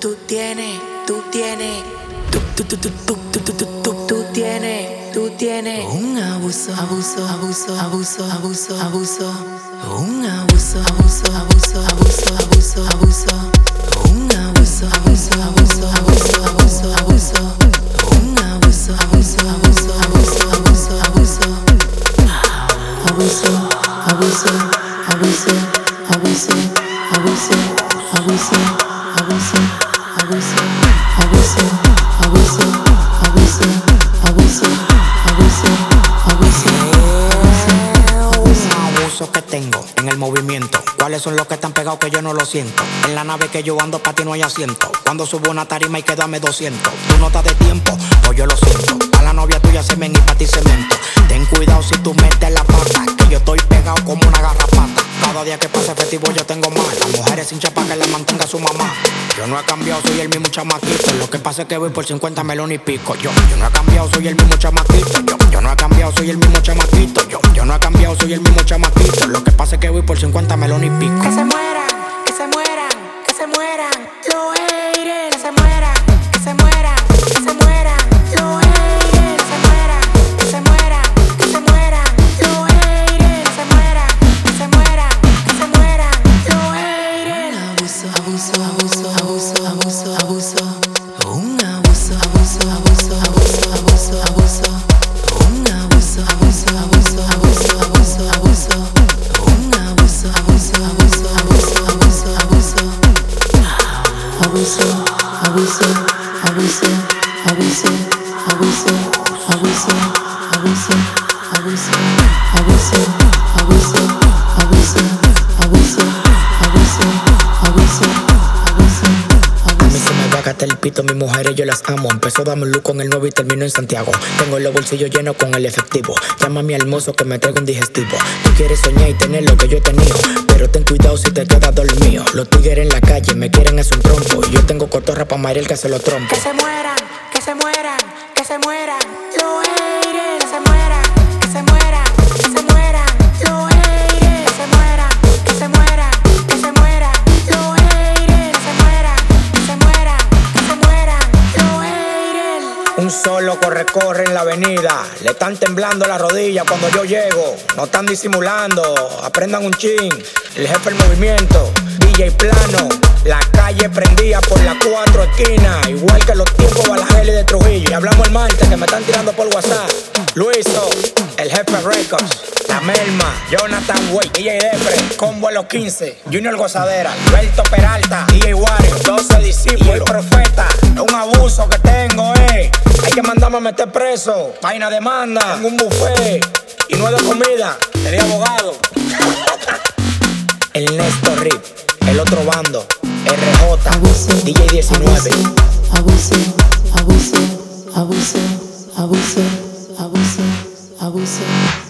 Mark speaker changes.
Speaker 1: Tú, tienes, tú tienes. Tú tienes, tú tienes. Un abuso, abuso, abuso, abuso, abuso, abuso. Un abuso, abuso, abuso, abuso, abuso, abuso. Un abuso, abuso, abuso, abuso, abuso, abuso. Un abuso, abuso, abuso, abuso, abuso, abuso. Abuso, abuso, abuso, abuso, abuso, abuso,
Speaker 2: son los que están pegados que yo no lo siento. En la nave que yo ando pa' ti no hay asiento. Cuando subo una tarima y quédame 200. Tú no estás de tiempo, o yo lo siento. A la novia tuya se semen y pa' ti cemento. Ten cuidado si tú metes la día que pase festivo yo tengo más. Las mujeres sin chapa que la mantenga su mamá. Yo no he cambiado, soy el mismo chamaquito. Lo que pasa es que voy por 50 melones y pico. Yo, no he cambiado, soy el mismo chamaquito. Yo, no he cambiado, soy el mismo chamaquito. Yo, yo no he cambiado, soy el mismo chamaquito. Lo que pasa es que voy por 50 melones y pico.
Speaker 1: Que se mueran,
Speaker 2: I was so pito, mis mujeres yo las amo. Empezó a darme un look con el nuevo y termino en Santiago. Tengo los bolsillos llenos con el efectivo. Llama a mi hermoso que me traiga un digestivo. Tú quieres soñar y tener lo que yo he tenido. Pero ten cuidado si te quedas dormido. Los tigres en la calle me quieren hacer un trompo. Y yo tengo cotorra pa' Mariel que se lo trompo.
Speaker 1: Que se mueran, que se mueran, que se mueran.
Speaker 2: Solo corre, corre en la avenida. Le están temblando las rodillas cuando yo llego. No están disimulando. Aprendan un chin. El jefe del movimiento. DJ plano. La calle prendida por las cuatro esquinas. Igual que los tiempos Balajel y de Trujillo. Y hablamos el martes que me están tirando por WhatsApp. Luiso, el jefe Records. La Melma, Jonathan Way, DJ Depre, Combo a los 15, Junior Gozadera, Alberto Peralta, DJ Wario, para meter preso, vaina demanda, en un buffet y no de comida, tenía abogado. el Néstor Rip, el otro bando, RJ,
Speaker 1: abuso,
Speaker 2: DJ 19.
Speaker 1: Abuso, abuso, abuso, abuso, abuso, abuso, abuso.